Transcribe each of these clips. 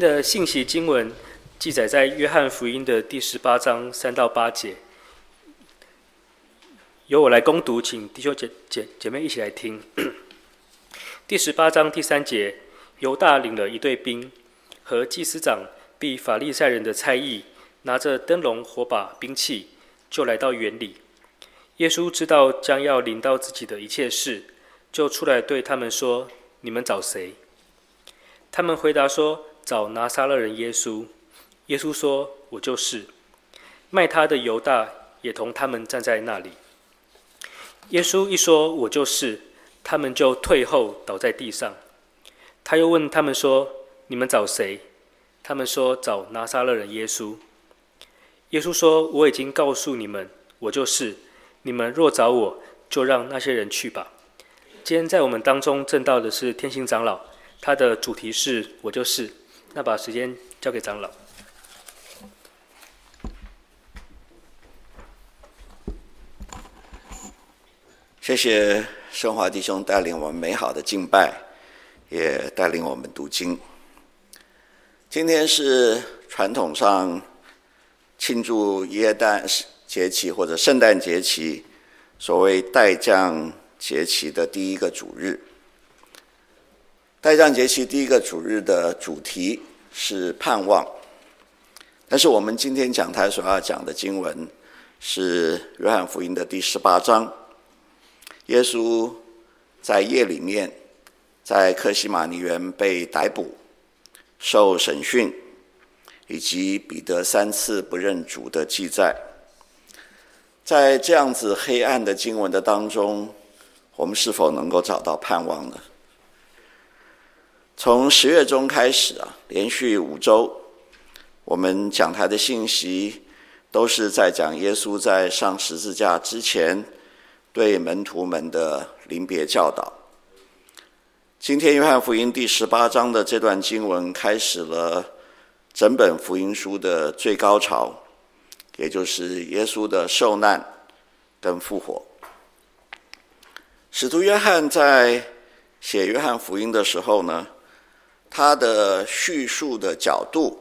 的信息经文记载在约翰福音的第十八章三到八节，由我来攻读，请弟兄姐姐姐妹一起来听。第十八章第三节，犹大领了一队兵，和祭司长比法利赛人的差役，拿着灯笼、火把、兵器，就来到园里。耶稣知道将要临到自己的一切事，就出来对他们说：“你们找谁？”他们回答说。找拿撒勒人耶稣，耶稣说：“我就是。”卖他的犹大也同他们站在那里。耶稣一说“我就是”，他们就退后倒在地上。他又问他们说：“你们找谁？”他们说：“找拿撒勒人耶稣。”耶稣说：“我已经告诉你们，我就是。你们若找我，就让那些人去吧。”今天在我们当中证道的是天行长老，他的主题是“我就是”。那把时间交给长老。谢谢圣华弟兄带领我们美好的敬拜，也带领我们读经。今天是传统上庆祝耶诞节期或者圣诞节期，所谓待降节期的第一个主日。待降节期第一个主日的主题是盼望，但是我们今天讲台所要讲的经文是约翰福音的第十八章。耶稣在夜里面，在客西马尼园被逮捕、受审讯，以及彼得三次不认主的记载。在这样子黑暗的经文的当中，我们是否能够找到盼望呢？从十月中开始啊，连续五周，我们讲台的信息都是在讲耶稣在上十字架之前对门徒们的临别教导。今天约翰福音第十八章的这段经文开始了整本福音书的最高潮，也就是耶稣的受难跟复活。使徒约翰在写约翰福音的时候呢，他的叙述的角度，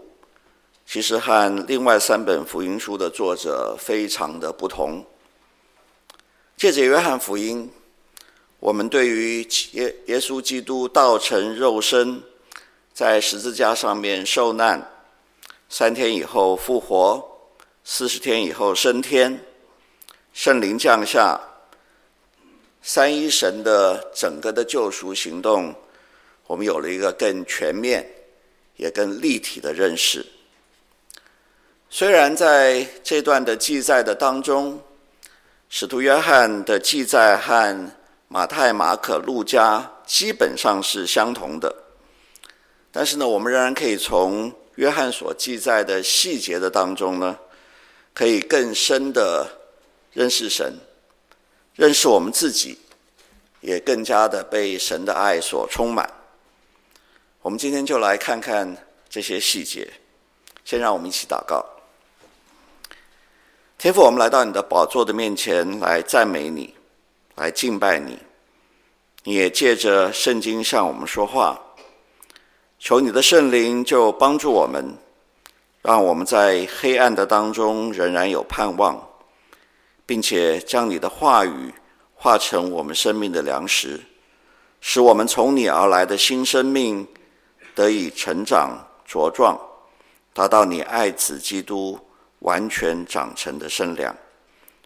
其实和另外三本福音书的作者非常的不同。借着约翰福音，我们对于耶耶稣基督道成肉身，在十字架上面受难，三天以后复活，四十天以后升天，圣灵降下，三一神的整个的救赎行动。我们有了一个更全面、也更立体的认识。虽然在这段的记载的当中，使徒约翰的记载和马太、马可、路加基本上是相同的，但是呢，我们仍然可以从约翰所记载的细节的当中呢，可以更深的认识神，认识我们自己，也更加的被神的爱所充满。我们今天就来看看这些细节。先让我们一起祷告。天父，我们来到你的宝座的面前来赞美你，来敬拜你。你也借着圣经向我们说话。求你的圣灵就帮助我们，让我们在黑暗的当中仍然有盼望，并且将你的话语化成我们生命的粮食，使我们从你而来的新生命。得以成长茁壮，达到你爱子基督完全长成的身量。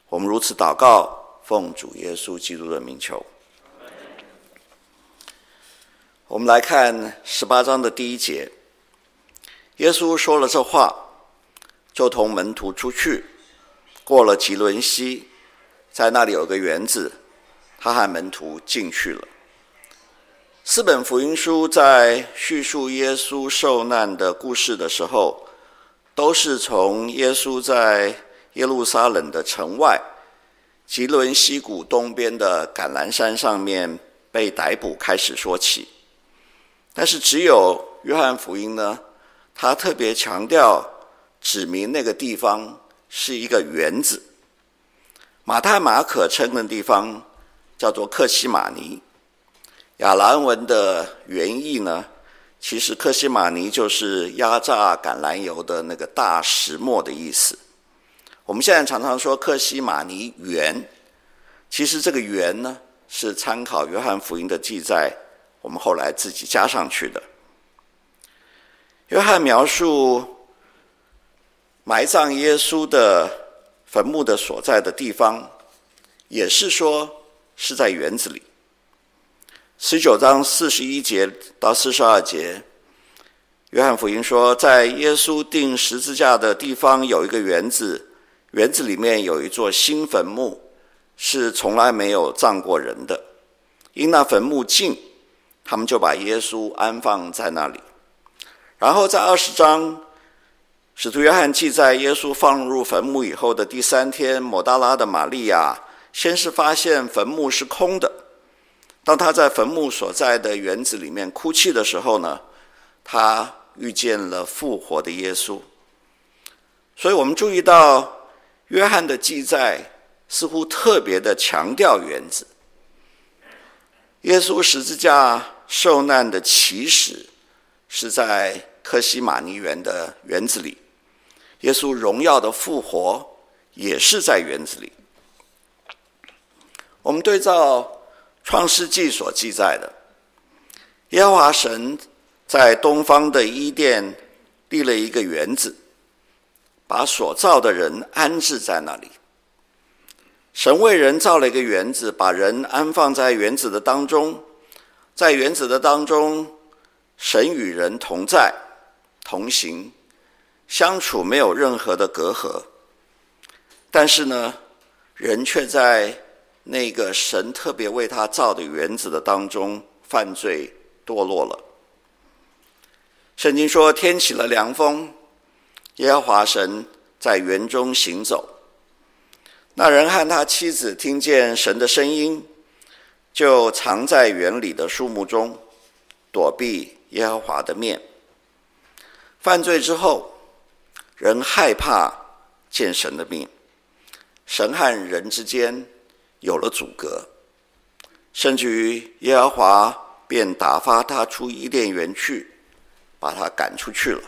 我们如此祷告，奉主耶稣基督的名求。我们来看十八章的第一节，耶稣说了这话，就同门徒出去，过了汲沦溪，在那里有个园子，他和门徒进去了。四本福音书在叙述耶稣受难的故事的时候，都是从耶稣在耶路撒冷的城外吉伦西谷东边的橄榄山上面被逮捕开始说起。但是只有约翰福音呢，他特别强调指明那个地方是一个园子。马太、马可称的地方叫做克西马尼。亚兰文的原意呢，其实克西马尼就是压榨橄榄油的那个大石磨的意思。我们现在常常说克西马尼园，其实这个园呢是参考约翰福音的记载，我们后来自己加上去的。约翰描述埋葬耶稣的坟墓的所在的地方，也是说是在园子里。十九章四十一节到四十二节，约翰福音说，在耶稣钉十字架的地方有一个园子，园子里面有一座新坟墓，是从来没有葬过人的。因那坟墓近，他们就把耶稣安放在那里。然后在二十章，使徒约翰记载耶稣放入坟墓以后的第三天，抹大拉的玛利亚先是发现坟墓是空的。当他在坟墓所在的园子里面哭泣的时候呢，他遇见了复活的耶稣。所以我们注意到约翰的记载似乎特别的强调园子。耶稣十字架受难的起始是在克西马尼园的园子里，耶稣荣耀的复活也是在园子里。我们对照。创世纪所记载的，耶和华神在东方的伊甸立了一个园子，把所造的人安置在那里。神为人造了一个园子，把人安放在园子的当中，在园子的当中，神与人同在、同行、相处，没有任何的隔阂。但是呢，人却在那个神特别为他造的园子的当中，犯罪堕落了。圣经说，天起了凉风，耶和华神在园中行走。那人和他妻子听见神的声音，就藏在园里的树木中，躲避耶和华的面。犯罪之后，人害怕见神的面，神和人之间。有了阻隔，甚至于耶和华便打发他出伊甸园去，把他赶出去了。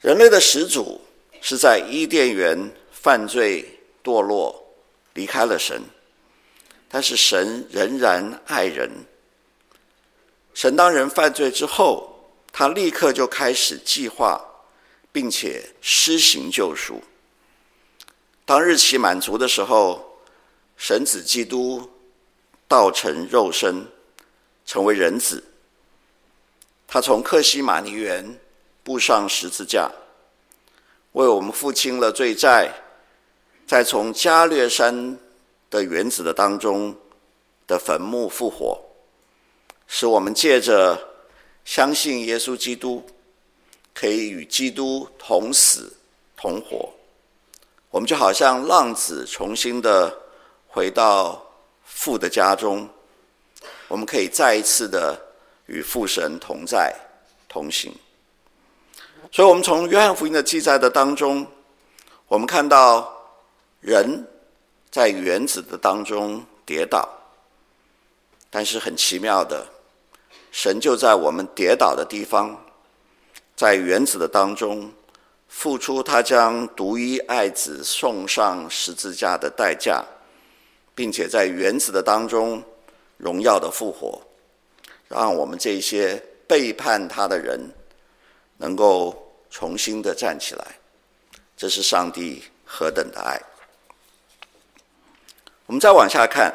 人类的始祖是在伊甸园犯罪堕落，离开了神，但是神仍然爱人。神当人犯罪之后，他立刻就开始计划，并且施行救赎。当日期满足的时候，神子基督道成肉身，成为人子。他从克西马尼园步上十字架，为我们付清了罪债，再从加略山的园子的当中的坟墓复活，使我们借着相信耶稣基督，可以与基督同死同活。我们就好像浪子重新的回到父的家中，我们可以再一次的与父神同在同行。所以，我们从约翰福音的记载的当中，我们看到人在原子的当中跌倒，但是很奇妙的，神就在我们跌倒的地方，在原子的当中。付出他将独一爱子送上十字架的代价，并且在原子的当中荣耀的复活，让我们这些背叛他的人能够重新的站起来。这是上帝何等的爱！我们再往下看，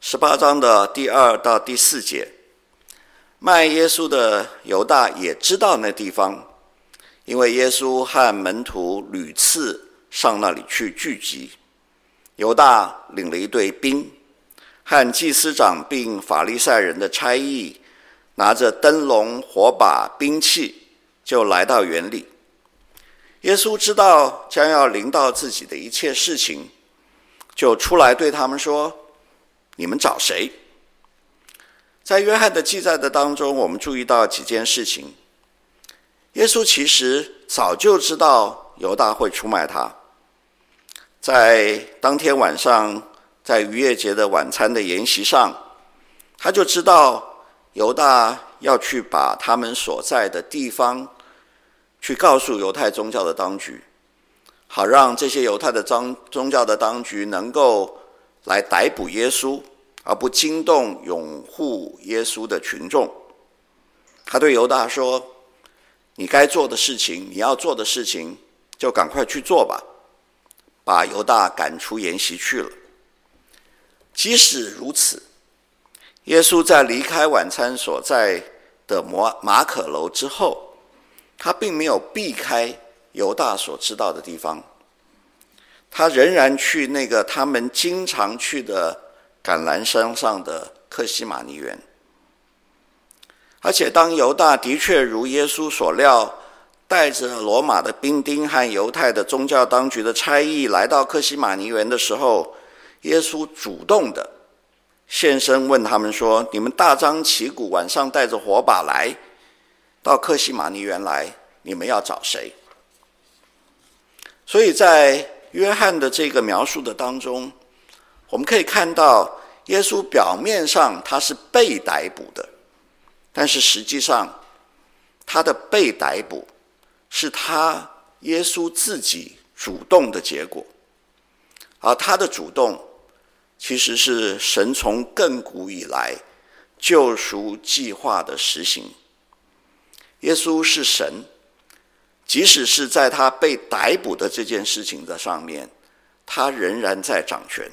十八章的第二到第四节，卖耶稣的犹大也知道那地方。因为耶稣和门徒屡次上那里去聚集，犹大领了一队兵，和祭司长并法利赛人的差役，拿着灯笼、火把、兵器，就来到园里。耶稣知道将要临到自己的一切事情，就出来对他们说：“你们找谁？”在约翰的记载的当中，我们注意到几件事情。耶稣其实早就知道犹大会出卖他，在当天晚上，在逾越节的晚餐的筵席上，他就知道犹大要去把他们所在的地方去告诉犹太宗教的当局，好让这些犹太的宗宗教的当局能够来逮捕耶稣，而不惊动拥护耶稣的群众。他对犹大说：“你该做的事情，你要做的事情，就赶快去做吧。”把犹大赶出筵席去了。即使如此，耶稣在离开晚餐所在的摩马可楼之后，他并没有避开犹大所知道的地方，他仍然去那个他们经常去的橄榄山上的克西马尼园。而且，当犹大的确如耶稣所料，带着罗马的兵丁和犹太的宗教当局的差役来到克西马尼园的时候，耶稣主动的现身问他们说：“你们大张旗鼓，晚上带着火把来到克西马尼园来，你们要找谁？”所以在约翰的这个描述的当中，我们可以看到耶稣表面上他是被逮捕的。但是实际上，他的被逮捕是他耶稣自己主动的结果，而他的主动其实是神从亘古以来救赎计划的实行。耶稣是神，即使是在他被逮捕的这件事情的上面，他仍然在掌权。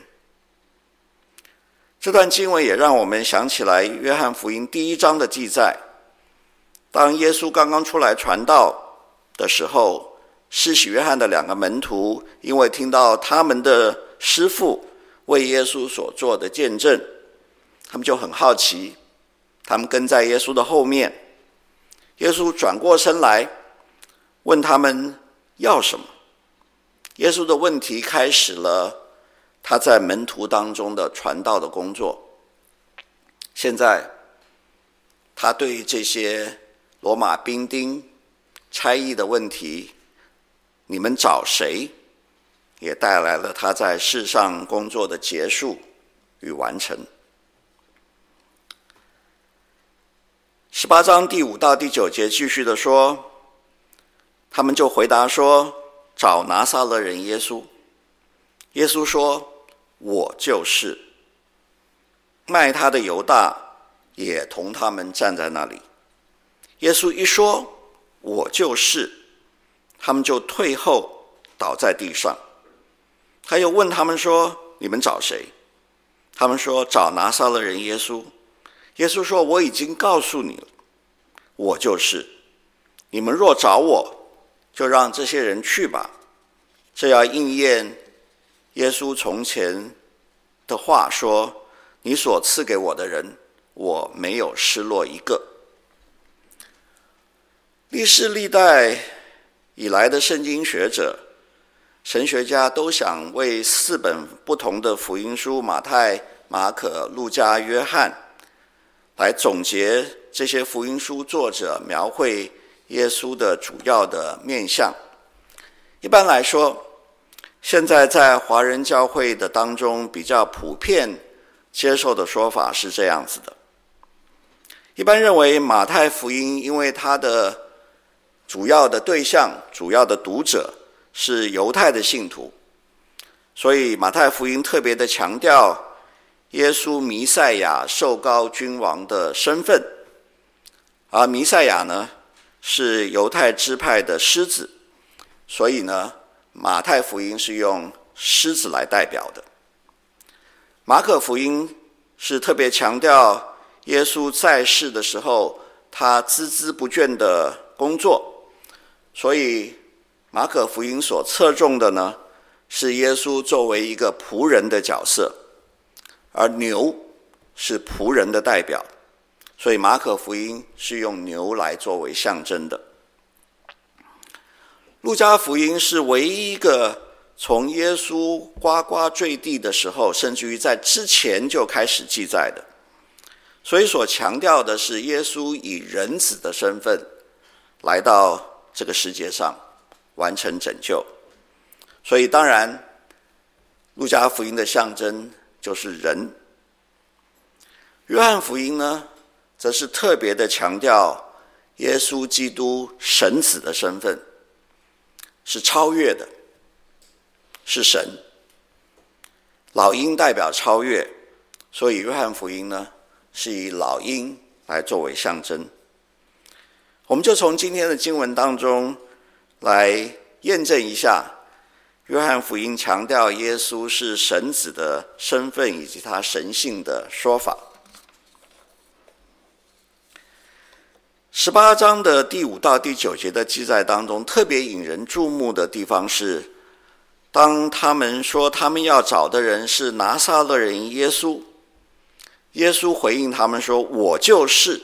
这段经文也让我们想起来《约翰福音》第一章的记载。当耶稣刚刚出来传道的时候，施洗约翰的两个门徒因为听到他们的师父为耶稣所做的见证，他们就很好奇，他们跟在耶稣的后面。耶稣转过身来，问他们要什么。耶稣的问题开始了。他在门徒当中的传道的工作，现在他对这些罗马兵丁差役的问题，你们找谁，也带来了他在世上工作的结束与完成。十八章第五到第九节继续的说，他们就回答说：“找拿撒勒人耶稣。”耶稣说。我就是。卖他的犹大也同他们站在那里。耶稣一说“我就是”，他们就退后倒在地上。他又问他们说：“你们找谁？”他们说：“找拿撒勒人耶稣。”耶稣说：“我已经告诉你了，我就是。你们若找我，就让这些人去吧。这要应验。”耶稣从前的话说：“你所赐给我的人，我没有失落一个。”历世历代以来的圣经学者、神学家都想为四本不同的福音书——马太、马可、路加、约翰，来总结这些福音书作者描绘耶稣的主要的面相。一般来说，现在在华人教会的当中，比较普遍接受的说法是这样子的：一般认为马太福音，因为它的主要的对象、主要的读者是犹太的信徒，所以马太福音特别的强调耶稣弥赛亚受膏君王的身份，而弥赛亚呢是犹太支派的狮子，所以呢。马太福音是用狮子来代表的，马可福音是特别强调耶稣在世的时候他孜孜不倦的工作，所以马可福音所侧重的呢是耶稣作为一个仆人的角色，而牛是仆人的代表，所以马可福音是用牛来作为象征的。路加福音是唯一一个从耶稣呱呱坠地的时候，甚至于在之前就开始记载的，所以所强调的是耶稣以人子的身份来到这个世界上完成拯救。所以当然，路加福音的象征就是人。约翰福音呢，则是特别的强调耶稣基督神子的身份，是超越的，是神。老鹰代表超越，所以约翰福音呢是以老鹰来作为象征。我们就从今天的经文当中来验证一下，约翰福音强调耶稣是神子的身份以及他神性的说法。十八章的第五到第九节的记载当中，特别引人注目的地方是，当他们说他们要找的人是拿撒勒人耶稣，耶稣回应他们说：“我就是。”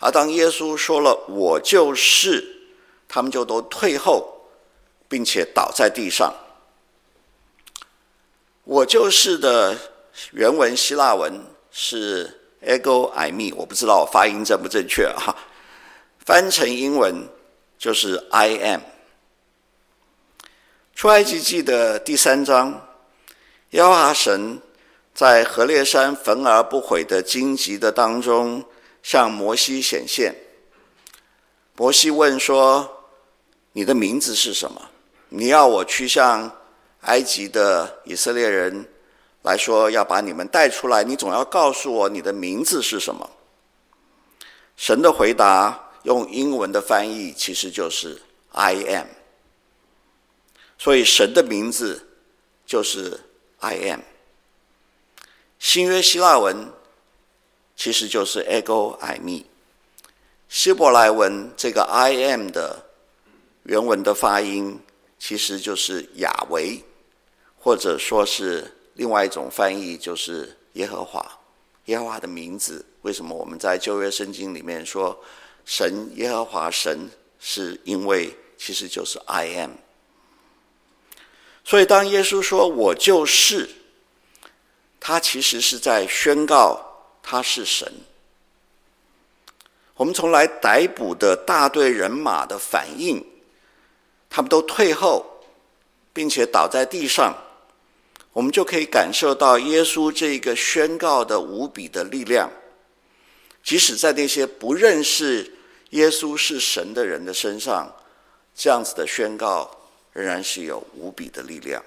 而当耶稣说了“我就是”，他们就都退后，并且倒在地上。“我就是”的原文希腊文是。Ego I me，我不知道我发音正不正确啊？翻成英文就是 I am。出埃及记的第三章，耶和华神在何烈山焚而不毁的荆棘的当中向摩西显现。摩西问说：“你的名字是什么？你要我去向埃及的以色列人？”来说要把你们带出来，你总要告诉我你的名字是什么？神的回答用英文的翻译其实就是 I am，所以神的名字就是 I am。新约希腊文其实就是 ego I me，希伯来文这个 I am 的原文的发音其实就是雅维，或者说是。另外一种翻译就是耶和华，耶和华的名字。为什么我们在旧约圣经里面说神耶和华神？是因为其实就是 I am。所以当耶稣说我就是，他其实是在宣告他是神。我们从来逮捕的大队人马的反应，他们都退后，并且倒在地上。我们就可以感受到耶稣这个宣告的无比的力量，即使在那些不认识耶稣是神的人的身上，这样子的宣告仍然是有无比的力量。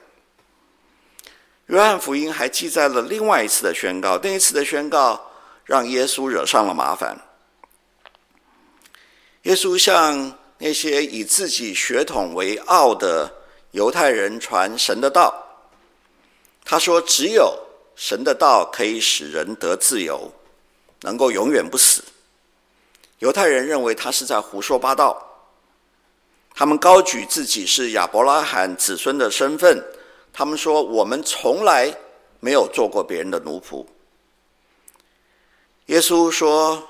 约翰福音还记载了另外一次的宣告，那一次的宣告让耶稣惹上了麻烦。耶稣向那些以自己血统为傲的犹太人传神的道。他说：“只有神的道可以使人得自由，能够永远不死。”犹太人认为他是在胡说八道。他们高举自己是亚伯拉罕子孙的身份，他们说：“我们从来没有做过别人的奴仆。”耶稣说：“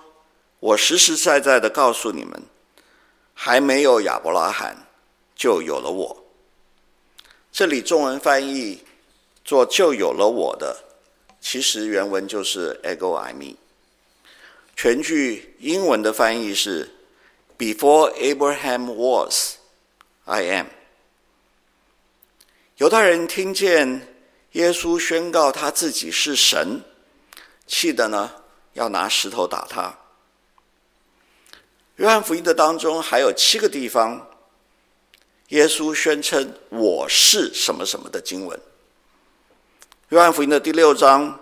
我实实在在的告诉你们，还没有亚伯拉罕，就有了我。”这里中文翻译。做就有了我的，其实原文就是 ego I me”。全句英文的翻译是 Before Abraham was, I am。犹太人听见耶稣宣告他自己是神，气得呢要拿石头打他。约翰福音的当中还有七个地方，耶稣宣称我是什么什么的经文。约翰福音的第六章，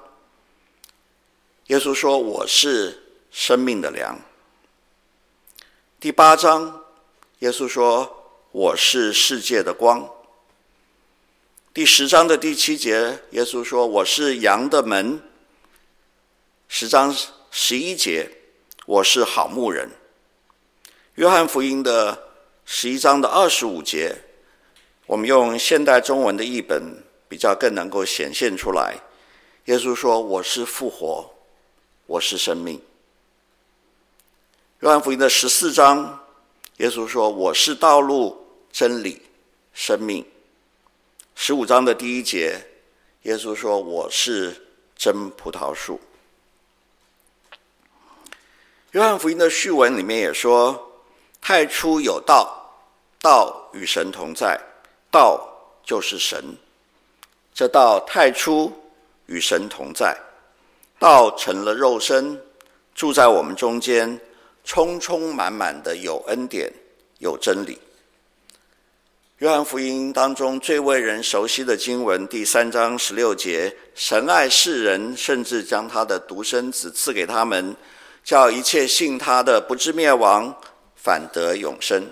耶稣说：“我是生命的粮。”第八章，耶稣说：“我是世界的光。”第十章的第七节，耶稣说：“我是羊的门。”十章十一节，我是好牧人。约翰福音的十一章的二十五节，我们用现代中文的译本。比较更能够显现出来，耶稣说：“我是复活，我是生命。”约翰福音的十四章，耶稣说：“我是道路、真理、生命。”十五章的第一节，耶稣说：“我是真葡萄树。”约翰福音的序文里面也说：“太初有道，道与神同在，道就是神。”这道太初与神同在，道成了肉身，住在我们中间，充充满满的有恩典，有真理。约翰福音当中最为人熟悉的经文，第三章十六节：神爱世人，甚至将他的独生子赐给他们，叫一切信他的不至灭亡，反得永生。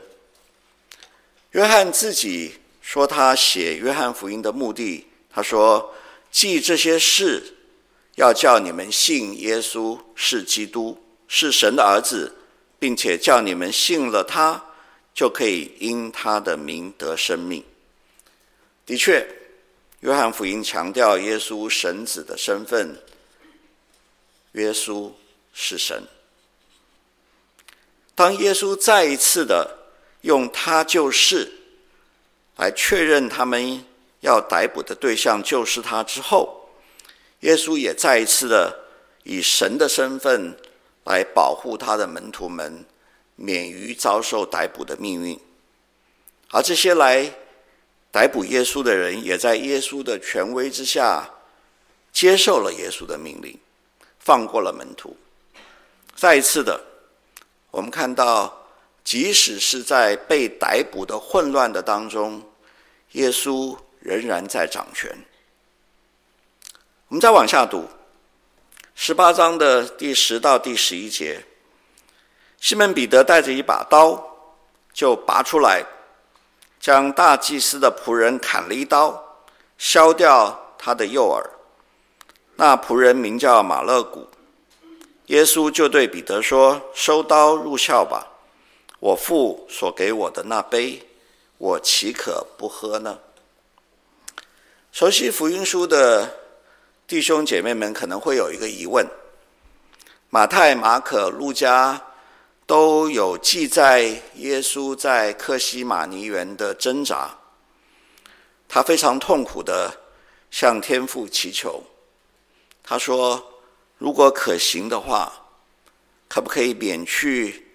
约翰自己说，他写约翰福音的目的，他说：记这些事，要叫你们信耶稣是基督，是神的儿子，并且叫你们信了他。就可以因他的名得生命。的确，约翰福音强调耶稣神子的身份。耶稣是神。当耶稣再一次的用“他就是”来确认他们要逮捕的对象就是他之后，耶稣也再一次的以神的身份来保护他的门徒们。免于遭受逮捕的命运，而这些来逮捕耶稣的人，也在耶稣的权威之下接受了耶稣的命令，放过了门徒。再一次的，我们看到，即使是在被逮捕的混乱的当中，耶稣仍然在掌权。我们再往下读，十八章的第十到第十一节。西门彼得带着一把刀，就拔出来，将大祭司的仆人砍了一刀，削掉他的右耳。那仆人名叫马勒古。耶稣就对彼得说：“收刀入鞘吧。我父所给我的那杯，我岂可不喝呢？”熟悉福音书的弟兄姐妹们可能会有一个疑问：马太、马可、路加。都有记载耶稣在客西马尼园的挣扎，他非常痛苦地向天父祈求。他说：“如果可行的话，可不可以免去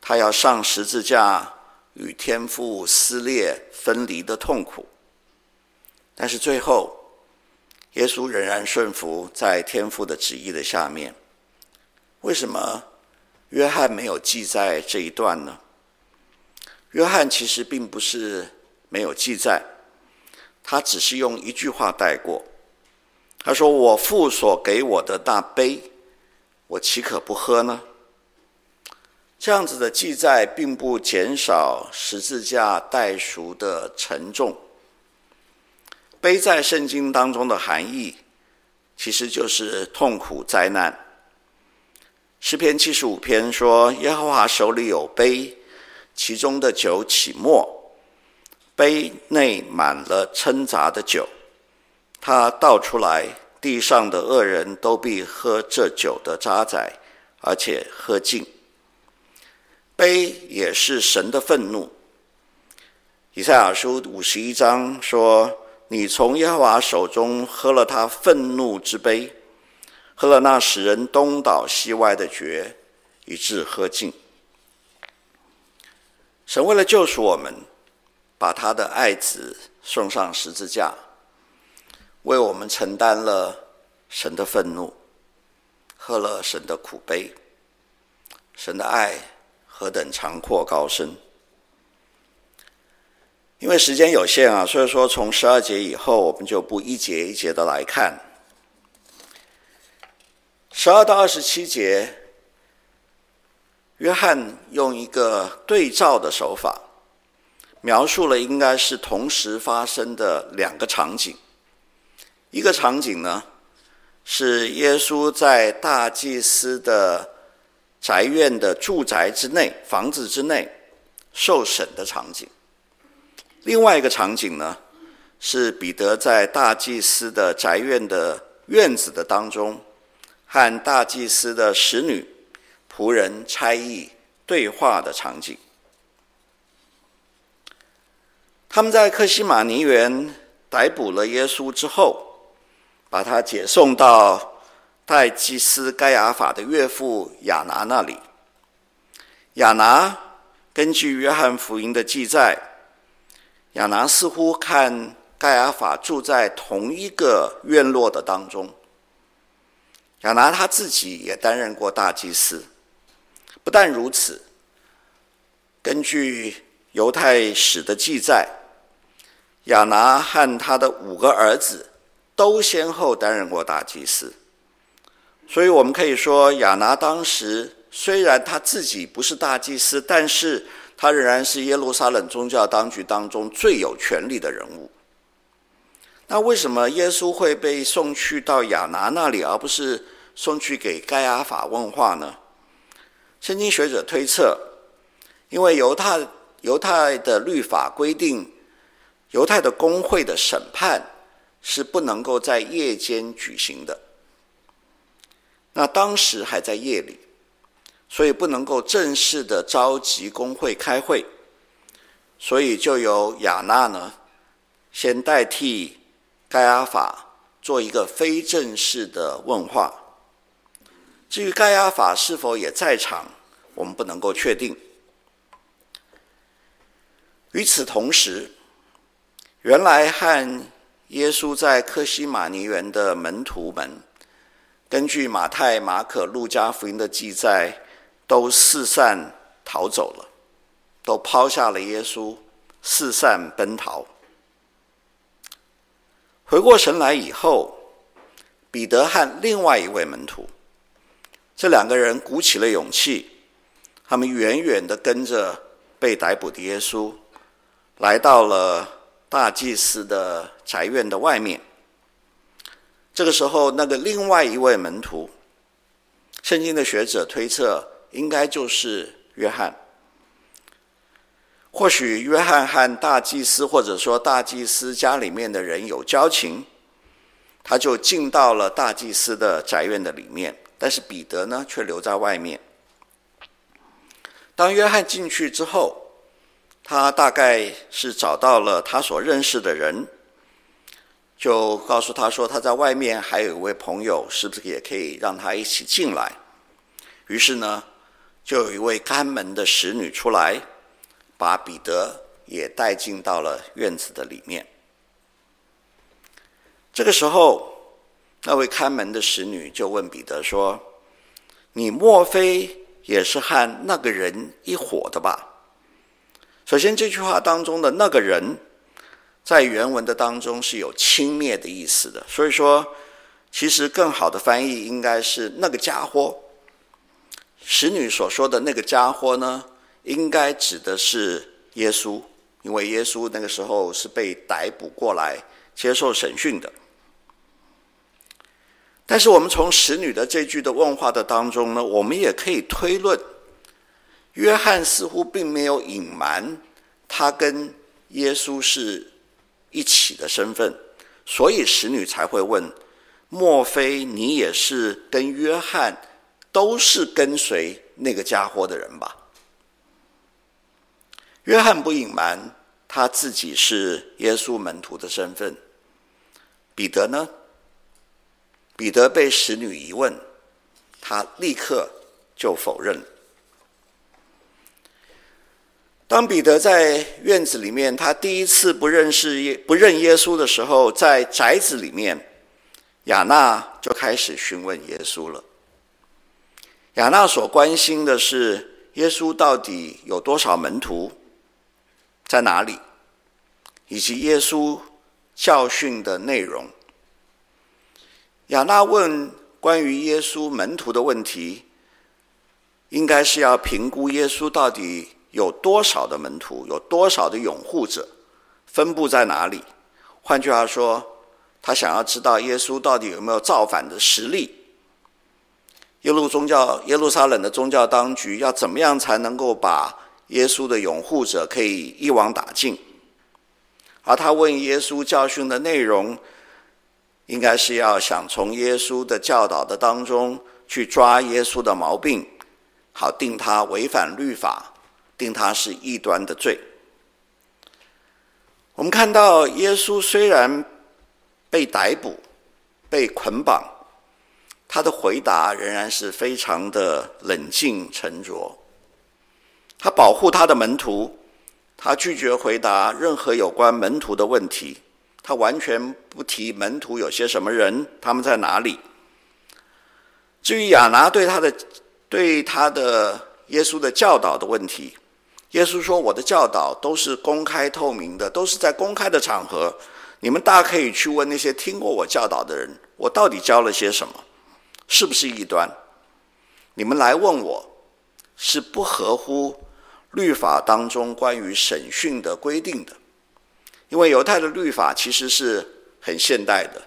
他要上十字架与天父撕裂分离的痛苦？”但是最后，耶稣仍然顺服在天父的旨意的下面。为什么？约翰没有记载这一段呢？约翰其实并不是没有记载，他只是用一句话带过。他说：“我父所给我的那杯，我岂可不喝呢？”这样子的记载并不减少十字架代赎的沉重。杯在圣经当中的含义，其实就是痛苦灾难。诗篇七十五篇说：“耶和华手里有杯，其中的酒起沫，杯内满了掺杂的酒。他倒出来，地上的恶人都必喝这酒的渣滓，而且喝尽。杯也是神的愤怒。以赛亚书五十一章说：‘你从耶和华手中喝了他愤怒之杯。’”喝了那使人东倒西歪的爵，以致喝尽。神为了救赎我们，把他的爱子送上十字架，为我们承担了神的愤怒，喝了神的苦杯。神的爱何等长阔高深！因为时间有限啊，所以说从十二节以后，我们就不一节一节的来看。十二到二十七节，约翰用一个对照的手法，描述了应该是同时发生的两个场景。一个场景呢，是耶稣在大祭司的宅院的住宅之内、房子之内受审的场景；另外一个场景呢，是彼得在大祭司的宅院的院子的当中。和大祭司的使女、仆人差役对话的场景。他们在克西马尼园逮捕了耶稣之后，把他解送到大祭司盖亚法的岳父亚拿那里。亚拿根据约翰福音的记载，亚拿似乎看盖亚法住在同一个院落的当中。亚拿他自己也担任过大祭司。不但如此，根据犹太史的记载，亚拿和他的五个儿子都先后担任过大祭司。所以我们可以说，亚拿当时虽然他自己不是大祭司，但是他仍然是耶路撒冷宗教当局当中最有权力的人物。那为什么耶稣会被送去到亚拿那里，而不是送去给盖亚法问话呢？圣经学者推测，因为犹太犹太的律法规定，犹太的公会的审判是不能够在夜间举行的。那当时还在夜里，所以不能够正式的召集公会开会，所以就由亚那呢，先代替。该亚法做一个非正式的问话，至于该亚法是否也在场，我们不能够确定。与此同时，原来和耶稣在客西马尼园的门徒们，根据马太、马可、路加福音的记载，都四散逃走了，都抛下了耶稣，四散奔逃。回过神来以后，彼得和另外一位门徒，这两个人鼓起了勇气，他们远远的跟着被逮捕的耶稣，来到了大祭司的宅院的外面。这个时候，那个另外一位门徒，圣经的学者推测，应该就是约翰。或许约翰和大祭司，或者说大祭司家里面的人有交情，他就进到了大祭司的宅院的里面。但是彼得呢，却留在外面。当约翰进去之后，他大概是找到了他所认识的人，就告诉他说他在外面还有一位朋友，是不是也可以让他一起进来？于是呢，就有一位看门的使女出来。把彼得也带进到了院子的里面。这个时候，那位看门的使女就问彼得说：“你莫非也是和那个人一伙的吧？”首先，这句话当中的那个人，在原文的当中是有轻蔑的意思的，所以说，其实更好的翻译应该是那个家伙。使女所说的那个家伙呢，应该指的是耶稣，因为耶稣那个时候是被逮捕过来接受审讯的。但是我们从使女的这句的问话的当中呢，我们也可以推论，约翰似乎并没有隐瞒他跟耶稣是一起的身份，所以使女才会问：莫非你也是跟约翰都是跟随那个家伙的人吧？约翰不隐瞒他自己是耶稣门徒的身份，彼得呢？彼得被使女一问，他立刻就否认。当彼得在院子里面，他第一次不认识耶不认耶稣的时候，在宅子里面，亚娜就开始询问耶稣了。亚纳所关心的是耶稣到底有多少门徒？在哪里？以及耶稣教训的内容。亚纳问关于耶稣门徒的问题，应该是要评估耶稣到底有多少的门徒，有多少的拥护者，分布在哪里？换句话说，他想要知道耶稣到底有没有造反的实力。耶路宗教、耶路撒冷的宗教当局要怎么样才能够把耶稣的拥护者可以一网打尽，而他问耶稣教训的内容，应该是要想从耶稣的教导的当中去抓耶稣的毛病，好定他违反律法，定他是异端的罪。我们看到耶稣虽然被逮捕、被捆绑，他的回答仍然是非常的冷静沉着。他保护他的门徒，他拒绝回答任何有关门徒的问题，他完全不提门徒有些什么人，他们在哪里。至于亚拿对他的对他的耶稣的教导的问题，耶稣说：“我的教导都是公开透明的，都是在公开的场合，你们大可以去问那些听过我教导的人，我到底教了些什么，是不是异端？你们来问我，是不合乎律法当中关于审讯的规定的，因为犹太的律法其实是很现代的。”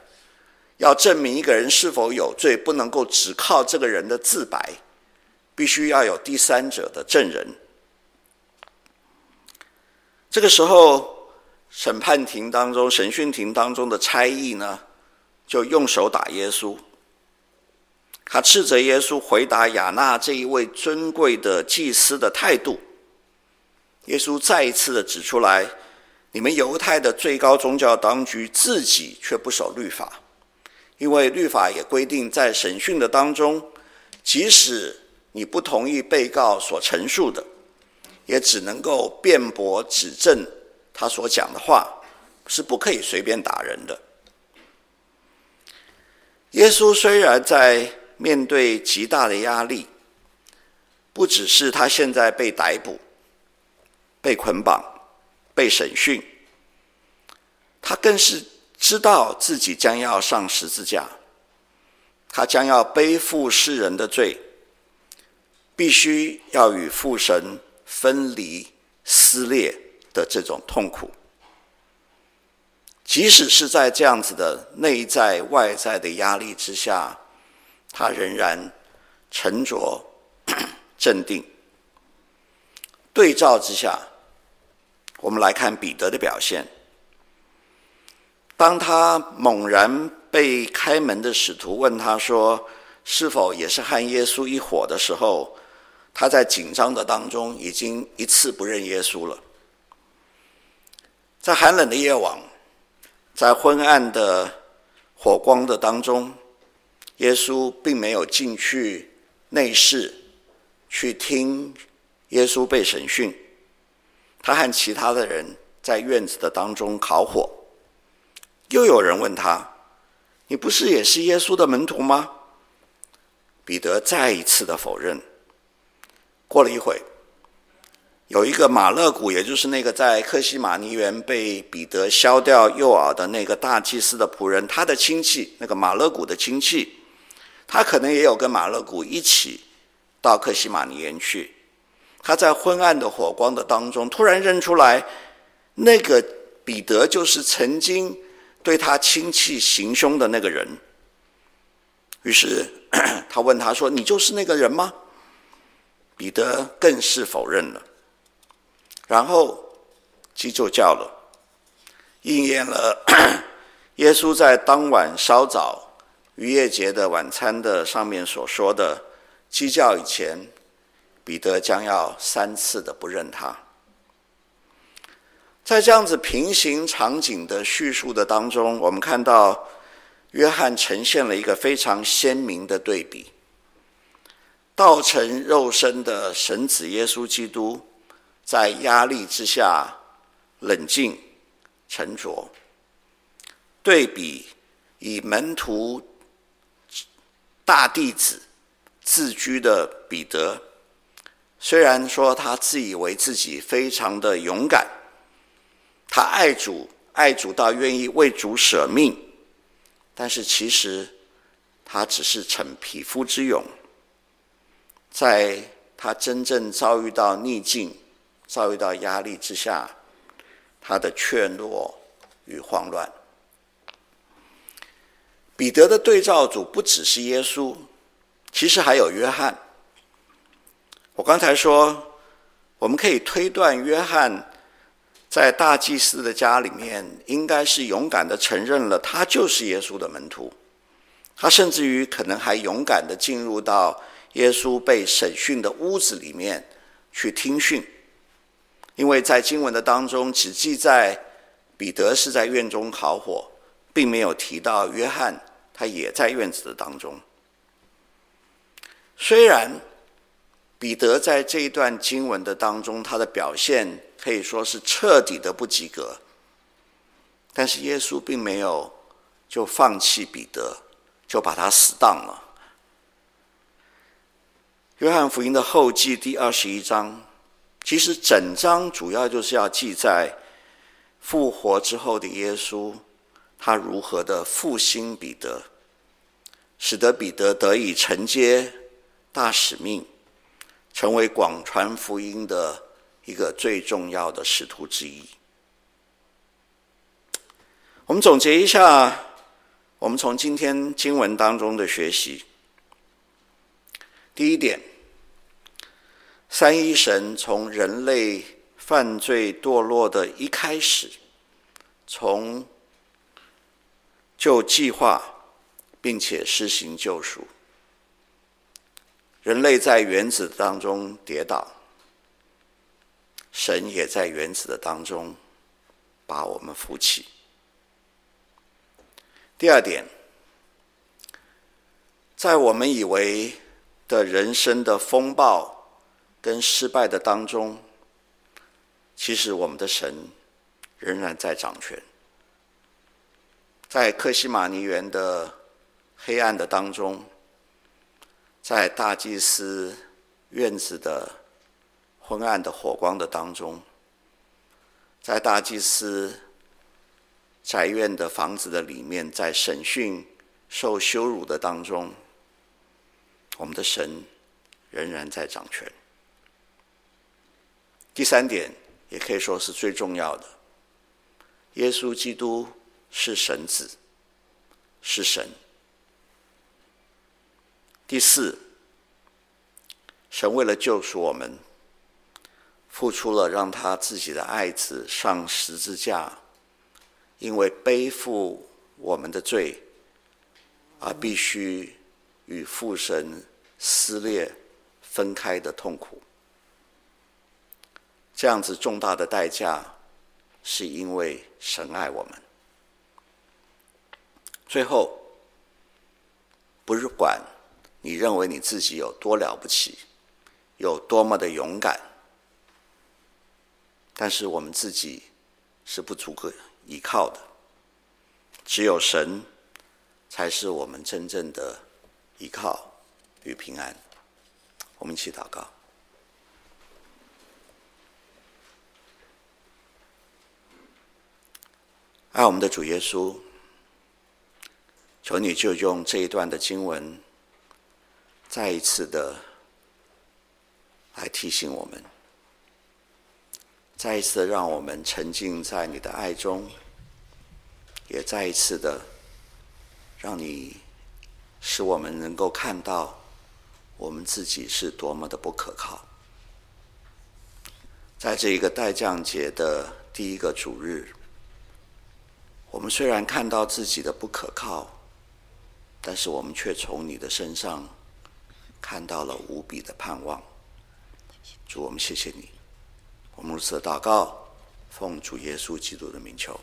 要证明一个人是否有罪，不能够只靠这个人的自白，必须要有第三者的证人。这个时候，审判庭当中、审讯庭当中的差役呢，就用手打耶稣。他斥责耶稣回答亚那这一位尊贵的祭司的态度。耶稣再一次的指出来：你们犹太的最高宗教当局自己却不守律法。因为律法也规定，在审讯的当中，即使你不同意被告所陈述的，也只能够辩驳指证他所讲的话，是不可以随便打人的。耶稣虽然在面对极大的压力，不只是他现在被逮捕、被捆绑、被审讯，他更是。知道自己将要上十字架，他将要背负世人的罪，必须要与父神分离、撕裂的这种痛苦。即使是在这样子的内在外在的压力之下，他仍然沉着、镇定。对照之下，我们来看彼得的表现。当他猛然被开门的使徒问他说：“是否也是和耶稣一伙的时候？”他在紧张的当中已经一次不认耶稣了。在寒冷的夜晚，在昏暗的火光的当中，耶稣并没有进去内室去听耶稣被审讯，他和其他的人在院子的当中烤火。又有人问他：“你不是也是耶稣的门徒吗？”彼得再一次的否认。过了一会，有一个马勒古，也就是那个在克西马尼园被彼得削掉右耳的那个大祭司的仆人，他的亲戚，那个马勒古的亲戚，他可能也有跟马勒古一起到克西马尼园去。他在昏暗的火光的当中，突然认出来，那个彼得就是曾经。对他亲戚行凶的那个人，于是 他问他说：“你就是那个人吗？”彼得更是否认了。然后鸡就叫了，应验了 耶稣在当晚稍早逾越节的晚餐的上面所说的：“鸡叫以前，彼得将要三次的不认他。”在这样子平行场景的叙述的当中，我们看到约翰呈现了一个非常鲜明的对比：道成肉身的神子耶稣基督，在压力之下冷静沉着；对比以门徒大弟子自居的彼得，虽然说他自以为自己非常的勇敢。他爱主，爱主到愿意为主舍命，但是其实他只是逞匹夫之勇。在他真正遭遇到逆境、遭遇到压力之下，他的怯懦与慌乱。彼得的对照组不只是耶稣，其实还有约翰。我刚才说，我们可以推断约翰。在大祭司的家里面，应该是勇敢的承认了他就是耶稣的门徒。他甚至于可能还勇敢的进入到耶稣被审讯的屋子里面去听讯，因为在经文的当中只记载彼得是在院中烤火，并没有提到约翰他也在院子的当中。虽然彼得在这一段经文的当中，他的表现。可以说是彻底的不及格，但是耶稣并没有就放弃彼得，就把他死当了。约翰福音的后记第二十一章，其实整章主要就是要记载复活之后的耶稣，他如何的复兴彼得，使得彼得得以承接大使命，成为广传福音的一个最重要的使徒之一。我们总结一下，我们从今天经文当中的学习。第一点，三一神从人类犯罪堕落的一开始，从就计划并且施行救赎，人类在原子当中跌倒，神也在原子的当中把我们扶起。第二点，在我们以为的人生的风暴跟失败的当中，其实我们的神仍然在掌权。在克西马尼园的黑暗的当中，在大祭司院子的昏暗的火光的当中，在大祭司宅院的房子的里面，在审讯受羞辱的当中。我们的神仍然在掌权。第三点，也可以说是最重要的，耶稣基督是神子，是神。第四，神为了救赎我们，付出了让他自己的爱子上十字架，因为背负我们的罪，而必须。与父神撕裂、分开的痛苦，这样子重大的代价，是因为神爱我们。最后，不是管你认为你自己有多了不起，有多么的勇敢，但是我们自己是不足够依靠的，只有神才是我们真正的。依靠与平安，我们一起祷告。爱我们的主耶稣，求你就用这一段的经文，再一次的来提醒我们，再一次的让我们沉浸在你的爱中，也再一次的让你。使我们能够看到我们自己是多么的不可靠。在这一个待降节的第一个主日，我们虽然看到自己的不可靠，但是我们却从你的身上看到了无比的盼望。主，我们谢谢你。我们如此祷告，奉主耶稣基督的名求。